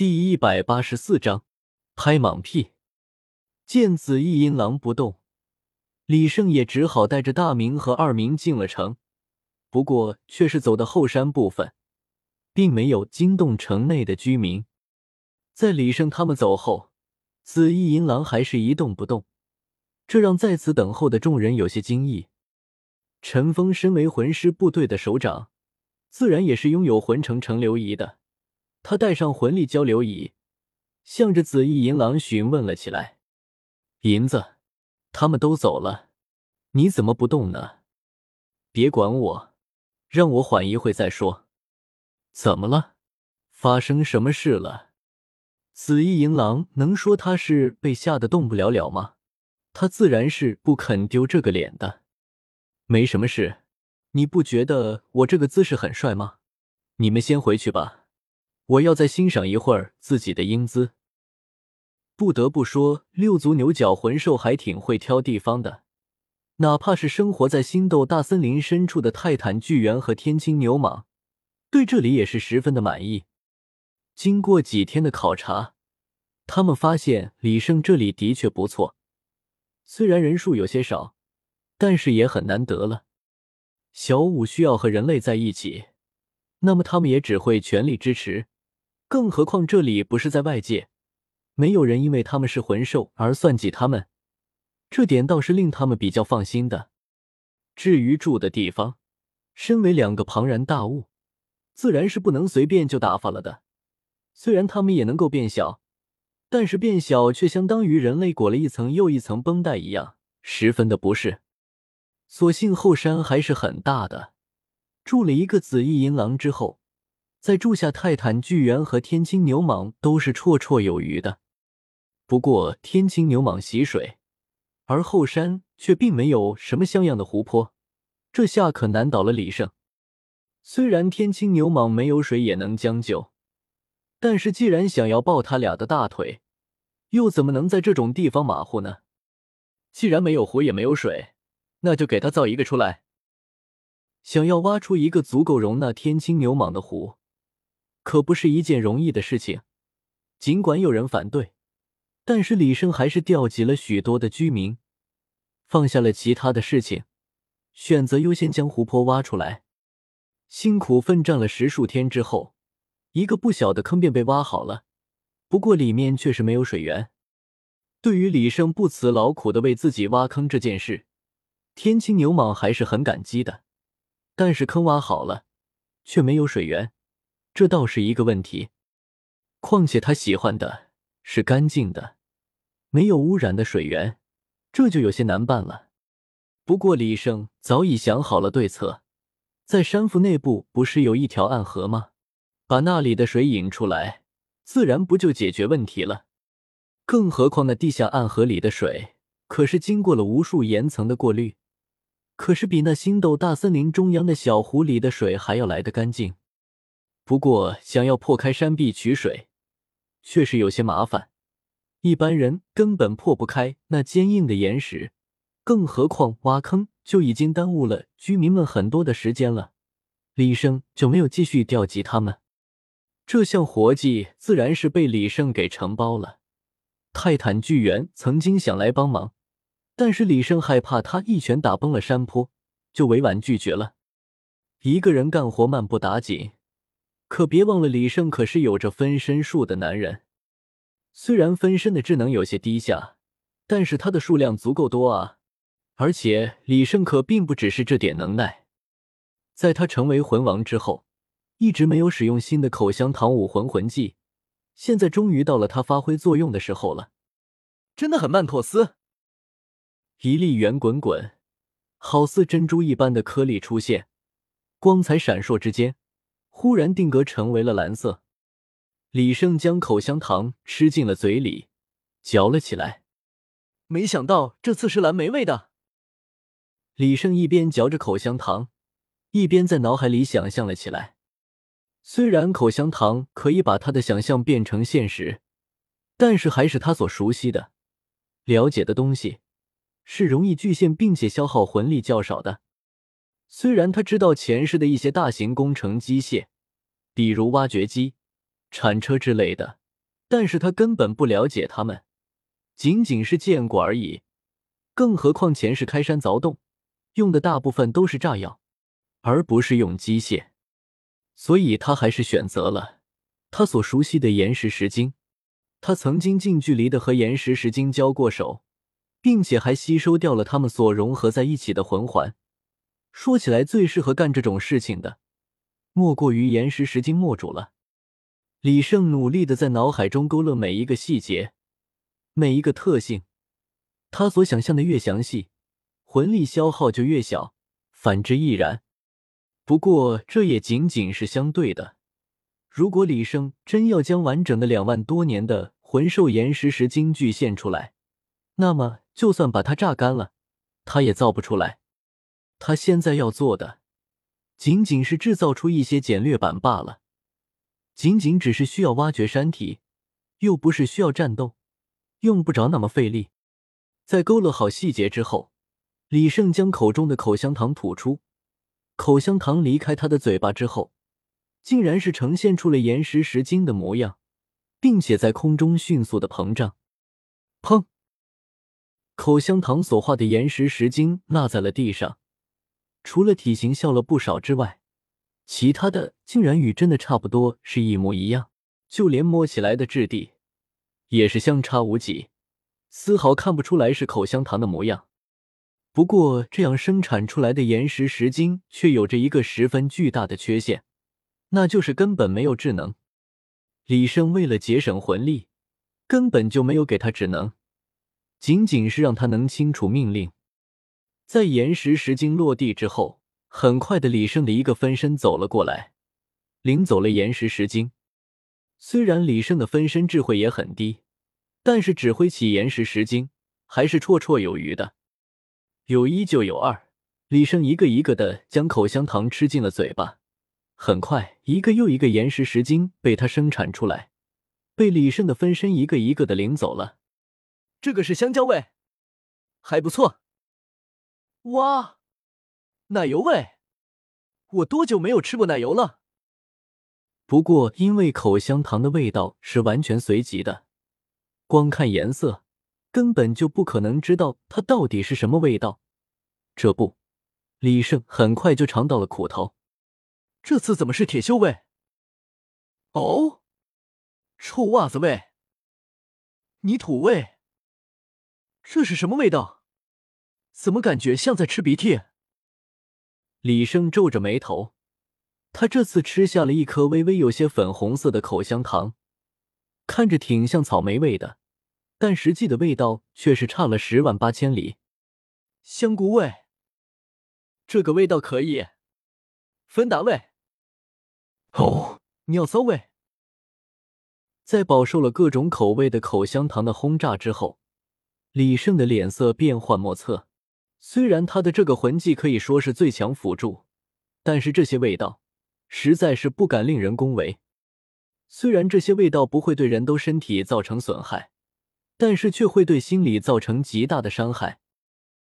第一百八十四章拍马屁。见紫翼银狼不动，李胜也只好带着大明和二明进了城。不过却是走的后山部分，并没有惊动城内的居民。在李胜他们走后，紫翼银狼还是一动不动，这让在此等候的众人有些惊异。陈峰身为魂师部队的首长，自然也是拥有魂城城流仪的。他带上魂力交流仪，向着紫翼银狼询问了起来：“银子，他们都走了，你怎么不动呢？别管我，让我缓一会再说。怎么了？发生什么事了？”紫翼银狼能说他是被吓得动不了了吗？他自然是不肯丢这个脸的。没什么事，你不觉得我这个姿势很帅吗？你们先回去吧。我要再欣赏一会儿自己的英姿。不得不说，六足牛角魂兽还挺会挑地方的。哪怕是生活在星斗大森林深处的泰坦巨猿和天青牛蟒，对这里也是十分的满意。经过几天的考察，他们发现李胜这里的确不错。虽然人数有些少，但是也很难得了。小五需要和人类在一起，那么他们也只会全力支持。更何况这里不是在外界，没有人因为他们是魂兽而算计他们，这点倒是令他们比较放心的。至于住的地方，身为两个庞然大物，自然是不能随便就打发了的。虽然他们也能够变小，但是变小却相当于人类裹了一层又一层绷带一样，十分的不适。所幸后山还是很大的，住了一个紫翼银狼之后。在住下泰坦巨猿和天青牛蟒都是绰绰有余的。不过天青牛蟒喜水，而后山却并没有什么像样的湖泊，这下可难倒了李胜。虽然天青牛蟒没有水也能将就，但是既然想要抱他俩的大腿，又怎么能在这种地方马虎呢？既然没有湖也没有水，那就给他造一个出来。想要挖出一个足够容纳天青牛蟒的湖。可不是一件容易的事情。尽管有人反对，但是李胜还是调集了许多的居民，放下了其他的事情，选择优先将湖泊挖出来。辛苦奋战了十数天之后，一个不小的坑便被挖好了。不过里面却是没有水源。对于李胜不辞劳苦的为自己挖坑这件事，天青牛蟒还是很感激的。但是坑挖好了，却没有水源。这倒是一个问题，况且他喜欢的是干净的、没有污染的水源，这就有些难办了。不过李胜早已想好了对策，在山腹内部不是有一条暗河吗？把那里的水引出来，自然不就解决问题了。更何况那地下暗河里的水可是经过了无数岩层的过滤，可是比那星斗大森林中央的小湖里的水还要来得干净。不过，想要破开山壁取水，确实有些麻烦。一般人根本破不开那坚硬的岩石，更何况挖坑就已经耽误了居民们很多的时间了。李胜就没有继续调集他们，这项活计自然是被李胜给承包了。泰坦巨猿曾经想来帮忙，但是李胜害怕他一拳打崩了山坡，就委婉拒绝了。一个人干活慢不打紧。可别忘了，李胜可是有着分身术的男人。虽然分身的智能有些低下，但是他的数量足够多啊！而且李胜可并不只是这点能耐。在他成为魂王之后，一直没有使用新的口香糖武魂魂技，现在终于到了他发挥作用的时候了。真的很曼妥思。一粒圆滚滚、好似珍珠一般的颗粒出现，光彩闪烁之间。忽然定格成为了蓝色，李胜将口香糖吃进了嘴里，嚼了起来。没想到这次是蓝莓味的。李胜一边嚼着口香糖，一边在脑海里想象了起来。虽然口香糖可以把他的想象变成现实，但是还是他所熟悉的、了解的东西，是容易巨现并且消耗魂力较少的。虽然他知道前世的一些大型工程机械，比如挖掘机、铲车之类的，但是他根本不了解他们，仅仅是见过而已。更何况前世开山凿洞用的大部分都是炸药，而不是用机械，所以他还是选择了他所熟悉的岩石石晶。他曾经近距离的和岩石石晶交过手，并且还吸收掉了他们所融合在一起的魂环。说起来，最适合干这种事情的，莫过于岩石石晶墨主了。李胜努力的在脑海中勾勒每一个细节，每一个特性。他所想象的越详细，魂力消耗就越小，反之亦然。不过这也仅仅是相对的。如果李胜真要将完整的两万多年的魂兽岩石石晶具现出来，那么就算把它榨干了，他也造不出来。他现在要做的，仅仅是制造出一些简略版罢了。仅仅只是需要挖掘山体，又不是需要战斗，用不着那么费力。在勾勒好细节之后，李胜将口中的口香糖吐出。口香糖离开他的嘴巴之后，竟然是呈现出了岩石石晶的模样，并且在空中迅速的膨胀。砰！口香糖所化的岩石石晶落在了地上，除了体型小了不少之外。其他的竟然与真的差不多，是一模一样，就连摸起来的质地也是相差无几，丝毫看不出来是口香糖的模样。不过，这样生产出来的岩石石晶却有着一个十分巨大的缺陷，那就是根本没有智能。李胜为了节省魂力，根本就没有给他智能，仅仅是让他能清楚命令。在岩石石晶落地之后。很快的，李胜的一个分身走了过来，领走了岩石石晶。虽然李胜的分身智慧也很低，但是指挥起岩石石晶还是绰绰有余的。有一就有二，李胜一个一个的将口香糖吃进了嘴巴。很快，一个又一个岩石石晶被他生产出来，被李胜的分身一个一个的领走了。这个是香蕉味，还不错。哇！奶油味，我多久没有吃过奶油了？不过因为口香糖的味道是完全随机的，光看颜色根本就不可能知道它到底是什么味道。这不，李胜很快就尝到了苦头。这次怎么是铁锈味？哦，臭袜子味，泥土味，这是什么味道？怎么感觉像在吃鼻涕？李胜皱着眉头，他这次吃下了一颗微微有些粉红色的口香糖，看着挺像草莓味的，但实际的味道却是差了十万八千里。香菇味，这个味道可以。芬达味，哦，尿骚味。在饱受了各种口味的口香糖的轰炸之后，李胜的脸色变幻莫测。虽然他的这个魂技可以说是最强辅助，但是这些味道实在是不敢令人恭维。虽然这些味道不会对人都身体造成损害，但是却会对心理造成极大的伤害。